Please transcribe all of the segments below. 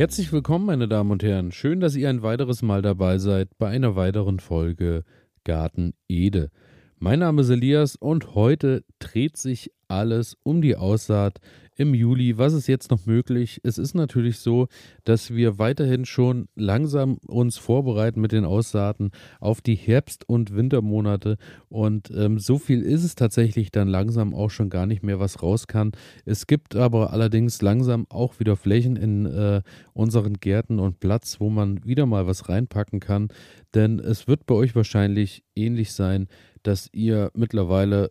Herzlich willkommen, meine Damen und Herren. Schön, dass ihr ein weiteres Mal dabei seid bei einer weiteren Folge Garten Ede. Mein Name ist Elias und heute dreht sich alles um die Aussaat im Juli. Was ist jetzt noch möglich? Es ist natürlich so, dass wir weiterhin schon langsam uns vorbereiten mit den Aussaaten auf die Herbst- und Wintermonate. Und ähm, so viel ist es tatsächlich dann langsam auch schon gar nicht mehr, was raus kann. Es gibt aber allerdings langsam auch wieder Flächen in äh, unseren Gärten und Platz, wo man wieder mal was reinpacken kann. Denn es wird bei euch wahrscheinlich ähnlich sein, dass ihr mittlerweile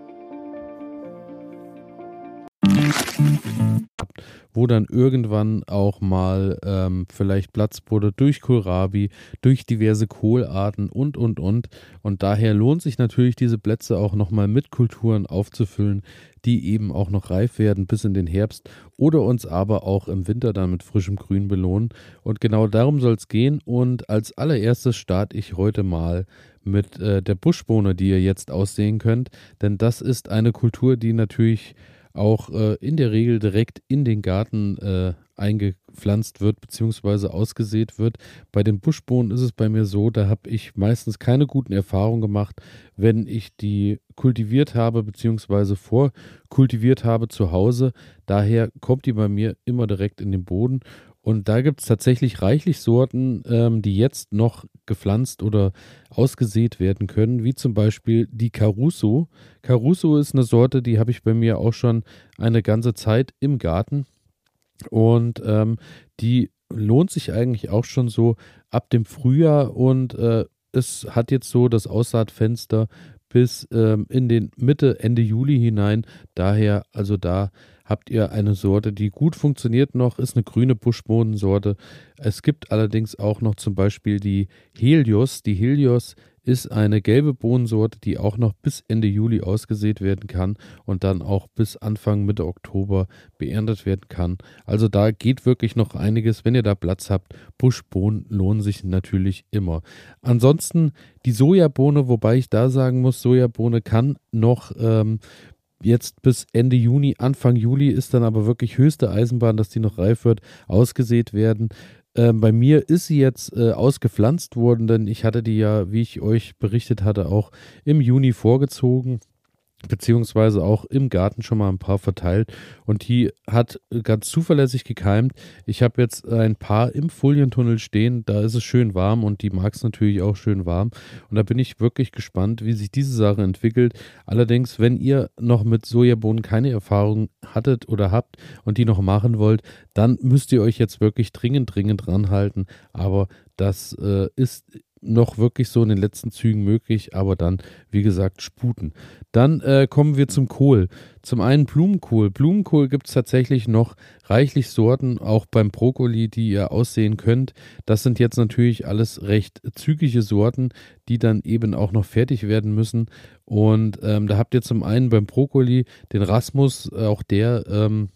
Wo dann irgendwann auch mal ähm, vielleicht Platz wurde durch Kohlrabi, durch diverse Kohlarten und, und, und. Und daher lohnt sich natürlich, diese Plätze auch nochmal mit Kulturen aufzufüllen, die eben auch noch reif werden bis in den Herbst oder uns aber auch im Winter dann mit frischem Grün belohnen. Und genau darum soll es gehen. Und als allererstes starte ich heute mal mit äh, der Buschbohne, die ihr jetzt aussehen könnt. Denn das ist eine Kultur, die natürlich auch äh, in der Regel direkt in den Garten äh, eingepflanzt wird bzw. ausgesät wird. Bei den Buschbohnen ist es bei mir so, da habe ich meistens keine guten Erfahrungen gemacht, wenn ich die kultiviert habe bzw. vorkultiviert habe zu Hause. Daher kommt die bei mir immer direkt in den Boden und da gibt es tatsächlich reichlich Sorten, ähm, die jetzt noch gepflanzt oder ausgesät werden können, wie zum Beispiel die Caruso. Caruso ist eine Sorte, die habe ich bei mir auch schon eine ganze Zeit im Garten. Und ähm, die lohnt sich eigentlich auch schon so ab dem Frühjahr und äh, es hat jetzt so das Aussaatfenster bis ähm, in den Mitte, Ende Juli hinein. Daher also da habt ihr eine Sorte, die gut funktioniert noch, ist eine grüne Buschbohnensorte. Es gibt allerdings auch noch zum Beispiel die Helios. Die Helios ist eine gelbe Bohnensorte, die auch noch bis Ende Juli ausgesät werden kann und dann auch bis Anfang Mitte Oktober beerntet werden kann. Also da geht wirklich noch einiges. Wenn ihr da Platz habt, Buschbohnen lohnen sich natürlich immer. Ansonsten die Sojabohne, wobei ich da sagen muss, Sojabohne kann noch ähm, jetzt bis Ende Juni, Anfang Juli ist dann aber wirklich höchste Eisenbahn, dass die noch reif wird, ausgesät werden. Ähm, bei mir ist sie jetzt äh, ausgepflanzt worden, denn ich hatte die ja, wie ich euch berichtet hatte, auch im Juni vorgezogen beziehungsweise auch im Garten schon mal ein paar verteilt und die hat ganz zuverlässig gekeimt. Ich habe jetzt ein paar im Folientunnel stehen, da ist es schön warm und die mag es natürlich auch schön warm und da bin ich wirklich gespannt, wie sich diese Sache entwickelt. Allerdings, wenn ihr noch mit Sojabohnen keine Erfahrung hattet oder habt und die noch machen wollt, dann müsst ihr euch jetzt wirklich dringend, dringend ranhalten, aber das äh, ist noch wirklich so in den letzten Zügen möglich, aber dann, wie gesagt, sputen. Dann äh, kommen wir zum Kohl. Zum einen Blumenkohl. Blumenkohl gibt es tatsächlich noch reichlich Sorten, auch beim Brokkoli, die ihr aussehen könnt. Das sind jetzt natürlich alles recht zügige Sorten, die dann eben auch noch fertig werden müssen. Und ähm, da habt ihr zum einen beim Brokkoli den Rasmus, auch der ähm,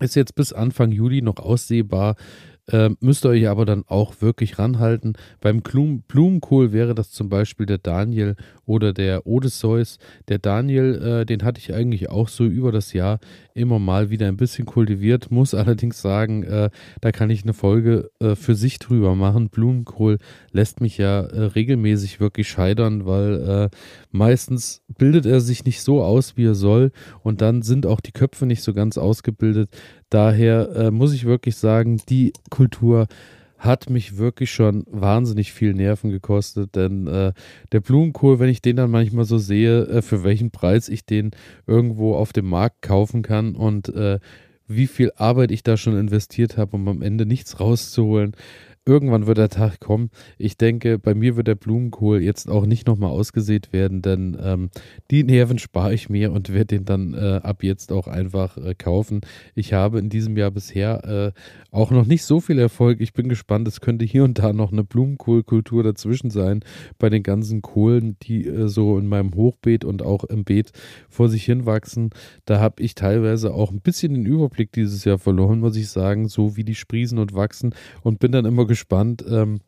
ist jetzt bis Anfang Juli noch aussehbar. Äh, müsst ihr euch aber dann auch wirklich ranhalten. Beim Blum Blumenkohl wäre das zum Beispiel der Daniel oder der Odysseus. Der Daniel, äh, den hatte ich eigentlich auch so über das Jahr immer mal wieder ein bisschen kultiviert, muss allerdings sagen, äh, da kann ich eine Folge äh, für sich drüber machen. Blumenkohl lässt mich ja äh, regelmäßig wirklich scheitern, weil äh, meistens bildet er sich nicht so aus, wie er soll und dann sind auch die Köpfe nicht so ganz ausgebildet. Daher äh, muss ich wirklich sagen, die Kultur hat mich wirklich schon wahnsinnig viel Nerven gekostet, denn äh, der Blumenkohl, wenn ich den dann manchmal so sehe, äh, für welchen Preis ich den irgendwo auf dem Markt kaufen kann und äh, wie viel Arbeit ich da schon investiert habe, um am Ende nichts rauszuholen, irgendwann wird der Tag kommen. Ich denke, bei mir wird der Blumenkohl jetzt auch nicht nochmal ausgesät werden, denn ähm, die Nerven spare ich mir und werde den dann äh, ab jetzt auch einfach äh, kaufen. Ich habe in diesem Jahr bisher äh, auch noch nicht so viel Erfolg. Ich bin gespannt, es könnte hier und da noch eine Blumenkohlkultur dazwischen sein bei den ganzen Kohlen, die äh, so in meinem Hochbeet und auch im Beet vor sich hin wachsen. Da habe ich teilweise auch ein bisschen den Überblick dieses Jahr verloren, muss ich sagen, so wie die sprießen und wachsen und bin dann immer gespannt, ähm,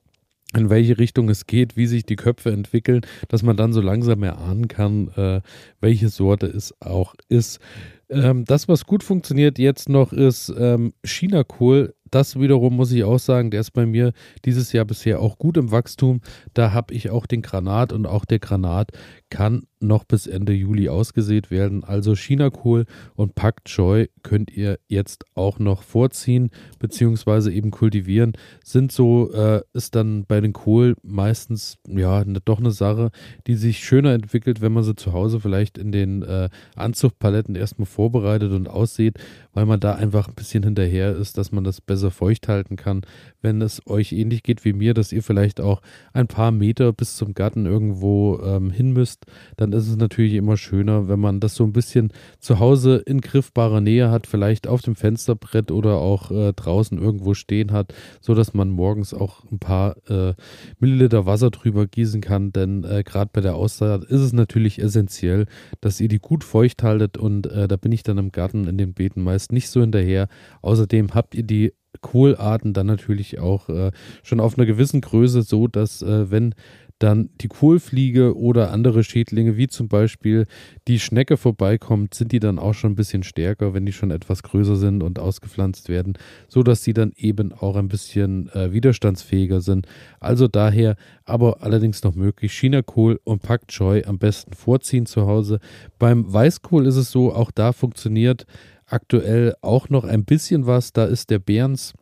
in welche Richtung es geht, wie sich die Köpfe entwickeln, dass man dann so langsam erahnen kann, äh, welche Sorte es auch ist. Ähm, das, was gut funktioniert jetzt noch, ist ähm, China-Kohl das wiederum muss ich auch sagen, der ist bei mir dieses Jahr bisher auch gut im Wachstum. Da habe ich auch den Granat und auch der Granat kann noch bis Ende Juli ausgesät werden. Also Chinakohl und Pak Choi könnt ihr jetzt auch noch vorziehen beziehungsweise eben kultivieren. Sind so, äh, ist dann bei den Kohl meistens ja ne, doch eine Sache, die sich schöner entwickelt, wenn man sie zu Hause vielleicht in den äh, Anzuchtpaletten erstmal vorbereitet und aussieht, weil man da einfach ein bisschen hinterher ist, dass man das besser feucht halten kann. Wenn es euch ähnlich geht wie mir, dass ihr vielleicht auch ein paar Meter bis zum Garten irgendwo ähm, hin müsst, dann ist es natürlich immer schöner, wenn man das so ein bisschen zu Hause in griffbarer Nähe hat, vielleicht auf dem Fensterbrett oder auch äh, draußen irgendwo stehen hat, so dass man morgens auch ein paar äh, Milliliter Wasser drüber gießen kann. Denn äh, gerade bei der Aussaat ist es natürlich essentiell, dass ihr die gut feucht haltet und äh, da bin ich dann im Garten in den Beeten meist nicht so hinterher. Außerdem habt ihr die Kohlarten dann natürlich auch äh, schon auf einer gewissen Größe, so dass äh, wenn dann die Kohlfliege oder andere Schädlinge, wie zum Beispiel die Schnecke vorbeikommt, sind die dann auch schon ein bisschen stärker, wenn die schon etwas größer sind und ausgepflanzt werden, so dass sie dann eben auch ein bisschen äh, widerstandsfähiger sind. Also daher, aber allerdings noch möglich, Chinakohl und Pak Choi am besten vorziehen zu Hause. Beim Weißkohl ist es so, auch da funktioniert aktuell auch noch ein bisschen was. Da ist der Berns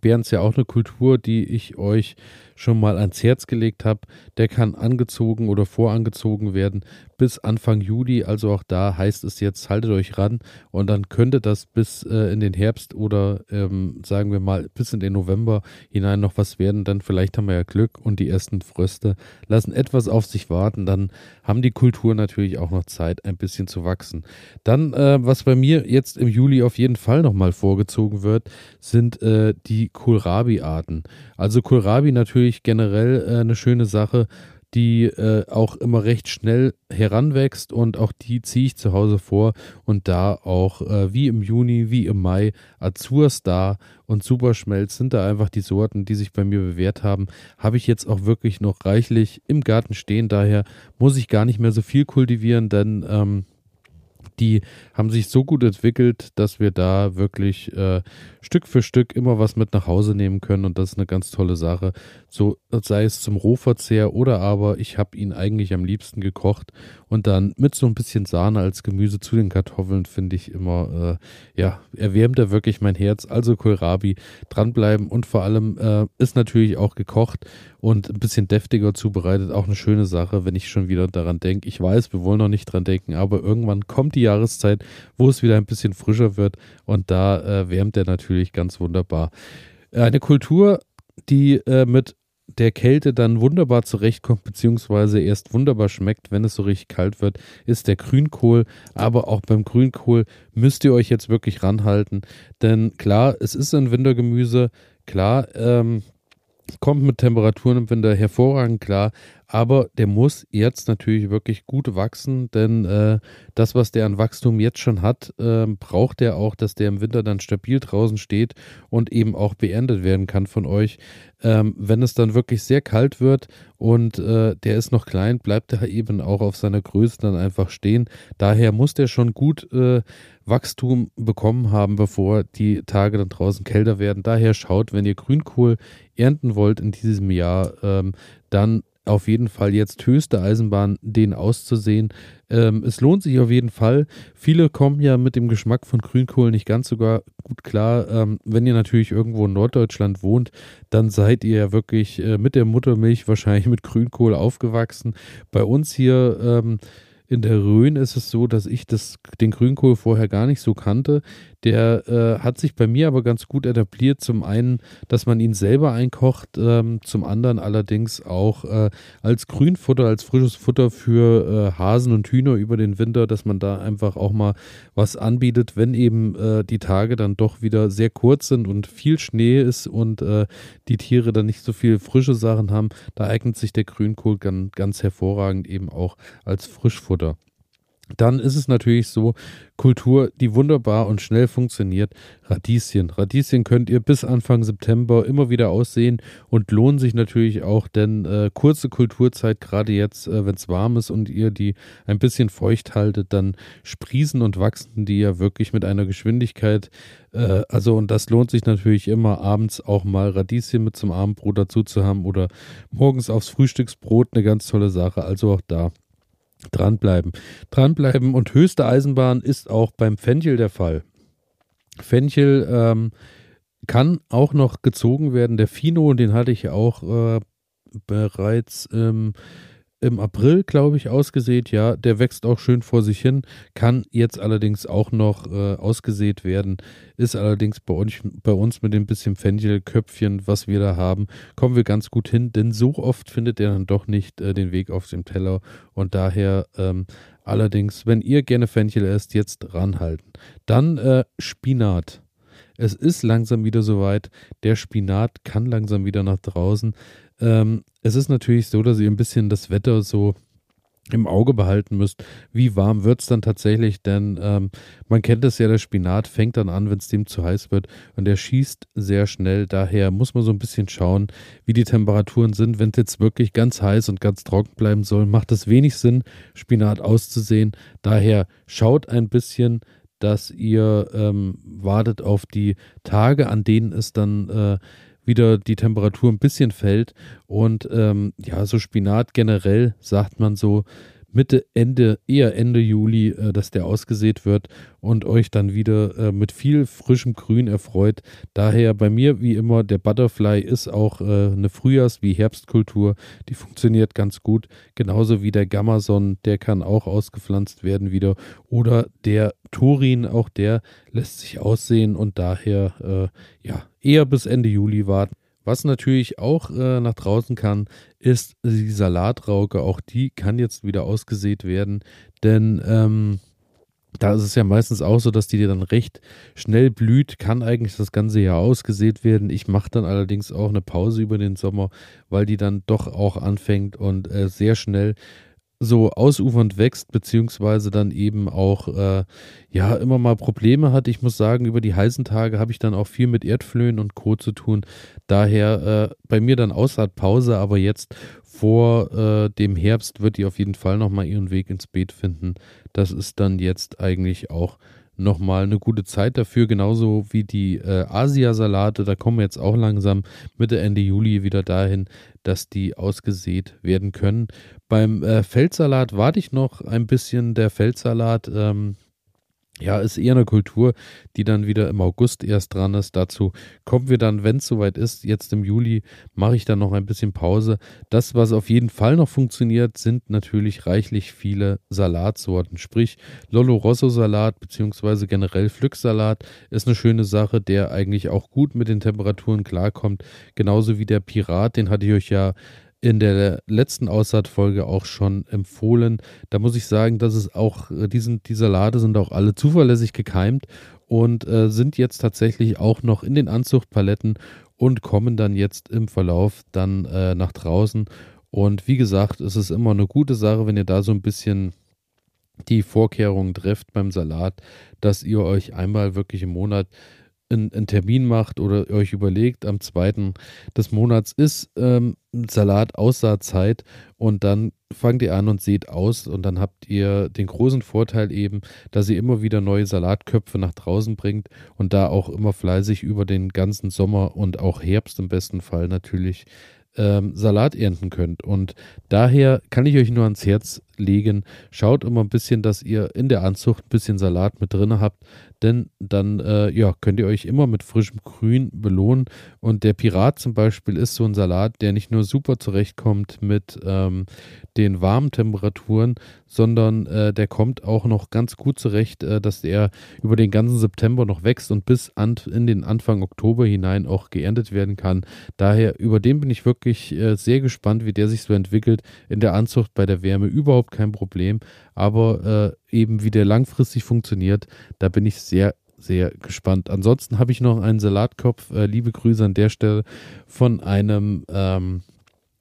Behrens ja auch eine Kultur, die ich euch schon mal ans Herz gelegt habe. Der kann angezogen oder vorangezogen werden bis Anfang Juli. Also auch da heißt es jetzt, haltet euch ran und dann könnte das bis äh, in den Herbst oder ähm, sagen wir mal bis in den November hinein noch was werden. Dann vielleicht haben wir ja Glück und die ersten Fröste lassen etwas auf sich warten. Dann haben die Kulturen natürlich auch noch Zeit, ein bisschen zu wachsen. Dann, äh, was bei mir jetzt im Juli auf jeden Fall nochmal vorgezogen wird, sind äh, die Kohlrabi-Arten. Also Kohlrabi natürlich generell äh, eine schöne Sache die äh, auch immer recht schnell heranwächst und auch die ziehe ich zu Hause vor und da auch äh, wie im Juni, wie im Mai Azur Star und Superschmelz sind da einfach die Sorten, die sich bei mir bewährt haben. Habe ich jetzt auch wirklich noch reichlich im Garten stehen, daher muss ich gar nicht mehr so viel kultivieren, denn ähm, die haben sich so gut entwickelt, dass wir da wirklich äh, Stück für Stück immer was mit nach Hause nehmen können und das ist eine ganz tolle Sache. So sei es zum Rohverzehr oder aber ich habe ihn eigentlich am liebsten gekocht und dann mit so ein bisschen Sahne als Gemüse zu den Kartoffeln finde ich immer, äh, ja, erwärmt er wirklich mein Herz. Also Kohlrabi, dranbleiben und vor allem äh, ist natürlich auch gekocht und ein bisschen deftiger zubereitet. Auch eine schöne Sache, wenn ich schon wieder daran denke. Ich weiß, wir wollen noch nicht dran denken, aber irgendwann kommt die Jahreszeit, wo es wieder ein bisschen frischer wird und da äh, wärmt er natürlich ganz wunderbar. Eine Kultur, die äh, mit der Kälte dann wunderbar zurechtkommt, beziehungsweise erst wunderbar schmeckt, wenn es so richtig kalt wird, ist der Grünkohl. Aber auch beim Grünkohl müsst ihr euch jetzt wirklich ranhalten. Denn klar, es ist ein Wintergemüse. Klar, ähm, kommt mit Temperaturen im Winter hervorragend klar, aber der muss jetzt natürlich wirklich gut wachsen, denn äh, das, was der an Wachstum jetzt schon hat, äh, braucht er auch, dass der im Winter dann stabil draußen steht und eben auch beendet werden kann von euch. Ähm, wenn es dann wirklich sehr kalt wird und äh, der ist noch klein, bleibt er eben auch auf seiner Größe dann einfach stehen. Daher muss der schon gut äh, Wachstum bekommen haben, bevor die Tage dann draußen kälter werden. Daher schaut, wenn ihr Grünkohl ernten wollt in diesem Jahr, ähm, dann auf jeden Fall jetzt höchste Eisenbahn, den auszusehen. Ähm, es lohnt sich auf jeden Fall. Viele kommen ja mit dem Geschmack von Grünkohl nicht ganz sogar gut klar. Ähm, wenn ihr natürlich irgendwo in Norddeutschland wohnt, dann seid ihr ja wirklich äh, mit der Muttermilch wahrscheinlich mit Grünkohl aufgewachsen. Bei uns hier ähm, In der Rhön ist es so, dass ich das, den Grünkohl vorher gar nicht so kannte. Der äh, hat sich bei mir aber ganz gut etabliert. Zum einen, dass man ihn selber einkocht, ähm, zum anderen allerdings auch äh, als Grünfutter, als frisches Futter für äh, Hasen und Hühner über den Winter, dass man da einfach auch mal was anbietet, wenn eben äh, die Tage dann doch wieder sehr kurz sind und viel Schnee ist und äh, die Tiere dann nicht so viel frische Sachen haben. Da eignet sich der Grünkohl ganz, ganz hervorragend eben auch als Frischfutter. Dann ist es natürlich so, Kultur, die wunderbar und schnell funktioniert, Radieschen. Radieschen könnt ihr bis Anfang September immer wieder aussehen und lohnen sich natürlich auch, denn äh, kurze Kulturzeit, gerade jetzt, äh, wenn es warm ist und ihr die ein bisschen feucht haltet, dann sprießen und wachsen die ja wirklich mit einer Geschwindigkeit. Äh, also, und das lohnt sich natürlich immer, abends auch mal Radieschen mit zum Abendbrot dazu zu haben oder morgens aufs Frühstücksbrot, eine ganz tolle Sache. Also auch da Dranbleiben. Dranbleiben und höchste Eisenbahn ist auch beim Fenchel der Fall. Fenchel ähm, kann auch noch gezogen werden. Der Fino, den hatte ich auch äh, bereits ähm, im April, glaube ich, ausgesät. Ja, der wächst auch schön vor sich hin, kann jetzt allerdings auch noch äh, ausgesät werden. Ist allerdings bei uns, bei uns mit dem bisschen Fenchelköpfchen, was wir da haben, kommen wir ganz gut hin, denn so oft findet er dann doch nicht äh, den Weg auf dem Teller und daher ähm, allerdings, wenn ihr gerne Fenchel esst, jetzt ranhalten. Dann äh, Spinat. Es ist langsam wieder soweit. Der Spinat kann langsam wieder nach draußen. Ähm, es ist natürlich so, dass ihr ein bisschen das Wetter so im Auge behalten müsst, wie warm wird es dann tatsächlich, denn ähm, man kennt es ja, der Spinat fängt dann an, wenn es dem zu heiß wird und der schießt sehr schnell. Daher muss man so ein bisschen schauen, wie die Temperaturen sind. Wenn es jetzt wirklich ganz heiß und ganz trocken bleiben soll, macht es wenig Sinn, Spinat auszusehen. Daher schaut ein bisschen, dass ihr ähm, wartet auf die Tage, an denen es dann äh, wieder die Temperatur ein bisschen fällt. Und ähm, ja, so Spinat generell sagt man so Mitte, Ende, eher Ende Juli, äh, dass der ausgesät wird und euch dann wieder äh, mit viel frischem Grün erfreut. Daher bei mir wie immer, der Butterfly ist auch äh, eine Frühjahrs- wie Herbstkultur. Die funktioniert ganz gut. Genauso wie der Gamason, der kann auch ausgepflanzt werden wieder. Oder der Turin, auch der lässt sich aussehen und daher äh, ja eher bis Ende Juli warten. Was natürlich auch äh, nach draußen kann, ist die Salatrauke. Auch die kann jetzt wieder ausgesät werden, denn ähm, da ist es ja meistens auch so, dass die dann recht schnell blüht, kann eigentlich das ganze Jahr ausgesät werden. Ich mache dann allerdings auch eine Pause über den Sommer, weil die dann doch auch anfängt und äh, sehr schnell so ausufernd wächst, beziehungsweise dann eben auch äh, ja immer mal Probleme hat. Ich muss sagen, über die heißen Tage habe ich dann auch viel mit Erdflöhen und Co. zu tun. Daher äh, bei mir dann Aussaatpause, aber jetzt vor äh, dem Herbst wird die auf jeden Fall nochmal ihren Weg ins Beet finden. Das ist dann jetzt eigentlich auch nochmal eine gute Zeit dafür, genauso wie die äh, Asiasalate. Da kommen wir jetzt auch langsam Mitte, Ende Juli wieder dahin, dass die ausgesät werden können. Beim äh, Feldsalat warte ich noch ein bisschen. Der Feldsalat ähm, ja, ist eher eine Kultur, die dann wieder im August erst dran ist. Dazu kommen wir dann, wenn es soweit ist. Jetzt im Juli mache ich dann noch ein bisschen Pause. Das, was auf jeden Fall noch funktioniert, sind natürlich reichlich viele Salatsorten. Sprich, Lollo Rosso Salat beziehungsweise generell Pflücksalat ist eine schöne Sache, der eigentlich auch gut mit den Temperaturen klarkommt. Genauso wie der Pirat, den hatte ich euch ja in der letzten Aussaatfolge auch schon empfohlen. Da muss ich sagen, dass es auch, äh, die, sind, die Salate sind auch alle zuverlässig gekeimt und äh, sind jetzt tatsächlich auch noch in den Anzuchtpaletten und kommen dann jetzt im Verlauf dann äh, nach draußen. Und wie gesagt, es ist immer eine gute Sache, wenn ihr da so ein bisschen die Vorkehrungen trefft beim Salat, dass ihr euch einmal wirklich im Monat einen, einen, Termin macht oder euch überlegt, am zweiten des Monats ist ähm, Salat Aussaatzeit und dann fangt ihr an und seht aus und dann habt ihr den großen Vorteil eben, dass ihr immer wieder neue Salatköpfe nach draußen bringt und da auch immer fleißig über den ganzen Sommer und auch Herbst im besten Fall natürlich ähm, Salat ernten könnt. Und daher kann ich euch nur ans Herz legen. Schaut immer ein bisschen, dass ihr in der Anzucht ein bisschen Salat mit drin habt, denn dann äh, ja, könnt ihr euch immer mit frischem Grün belohnen. Und der Pirat zum Beispiel ist so ein Salat, der nicht nur super zurechtkommt mit ähm, den warmen Temperaturen, sondern äh, der kommt auch noch ganz gut zurecht, äh, dass der über den ganzen September noch wächst und bis an, in den Anfang Oktober hinein auch geerntet werden kann. Daher über den bin ich wirklich äh, sehr gespannt, wie der sich so entwickelt. In der Anzucht bei der Wärme überhaupt kein Problem, aber äh, eben wie der langfristig funktioniert, da bin ich sehr sehr gespannt. Ansonsten habe ich noch einen Salatkopf. Äh, liebe Grüße an der Stelle von einem ähm,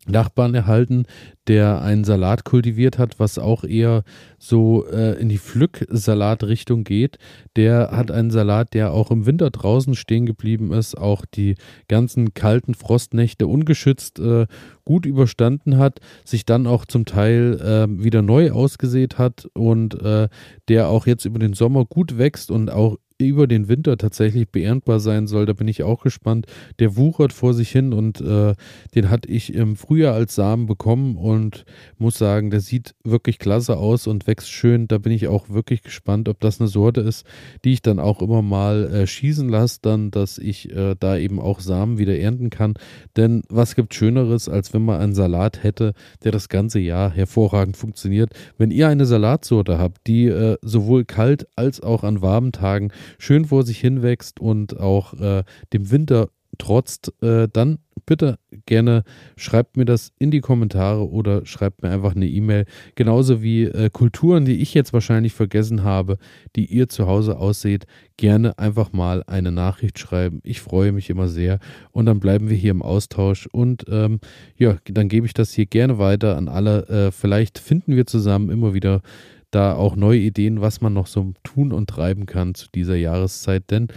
Nachbarn erhalten, der einen Salat kultiviert hat, was auch eher so äh, in die Pflück-Salat-Richtung geht. Der hat einen Salat, der auch im Winter draußen stehen geblieben ist, auch die ganzen kalten Frostnächte ungeschützt äh, gut überstanden hat, sich dann auch zum Teil äh, wieder neu ausgesät hat und äh, der auch jetzt über den Sommer gut wächst und auch über den Winter tatsächlich beerntbar sein soll. Da bin ich auch gespannt. Der wuchert vor sich hin und äh, den hatte ich im Frühjahr als Samen bekommen und muss sagen, der sieht wirklich klasse aus und wächst schön. Da bin ich auch wirklich gespannt, ob das eine Sorte ist, die ich dann auch immer mal äh, schießen lasse, dann, dass ich äh, da eben auch Samen wieder ernten kann. Denn was gibt Schöneres, als wenn man einen Salat hätte, der das ganze Jahr hervorragend funktioniert. Wenn ihr eine Salatsorte habt, die äh, sowohl kalt als auch an warmen Tagen schön vor sich hinwächst und auch äh, dem Winter trotzt, äh, dann bitte gerne schreibt mir das in die Kommentare oder schreibt mir einfach eine E-Mail. Genauso wie äh, Kulturen, die ich jetzt wahrscheinlich vergessen habe, die ihr zu Hause ausseht, gerne einfach mal eine Nachricht schreiben. Ich freue mich immer sehr und dann bleiben wir hier im Austausch und ähm, ja, dann gebe ich das hier gerne weiter an alle. Äh, vielleicht finden wir zusammen immer wieder da auch neue Ideen, was man noch so tun und treiben kann zu dieser Jahreszeit. Denn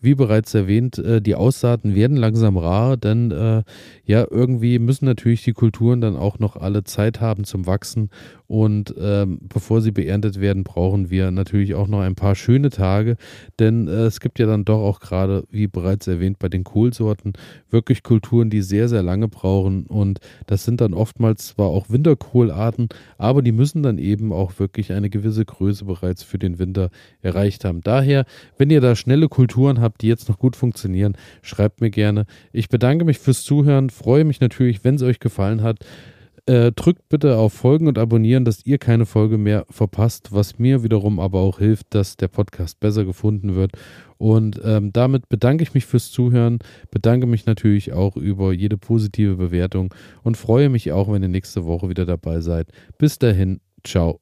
wie bereits erwähnt, äh, die Aussaaten werden langsam rar, denn äh, ja, irgendwie müssen natürlich die Kulturen dann auch noch alle Zeit haben zum Wachsen und ähm, bevor sie beerntet werden, brauchen wir natürlich auch noch ein paar schöne Tage, denn äh, es gibt ja dann doch auch gerade, wie bereits erwähnt, bei den Kohlsorten wirklich Kulturen, die sehr, sehr lange brauchen. Und das sind dann oftmals zwar auch Winterkohlarten, aber die müssen dann eben auch wirklich eine gewisse Größe bereits für den Winter erreicht haben. Daher, wenn ihr da schnelle Kulturen habt, die jetzt noch gut funktionieren, schreibt mir gerne. Ich bedanke mich fürs Zuhören, freue mich natürlich, wenn es euch gefallen hat. Äh, drückt bitte auf Folgen und abonnieren, dass ihr keine Folge mehr verpasst, was mir wiederum aber auch hilft, dass der Podcast besser gefunden wird. Und ähm, damit bedanke ich mich fürs Zuhören, bedanke mich natürlich auch über jede positive Bewertung und freue mich auch, wenn ihr nächste Woche wieder dabei seid. Bis dahin, ciao.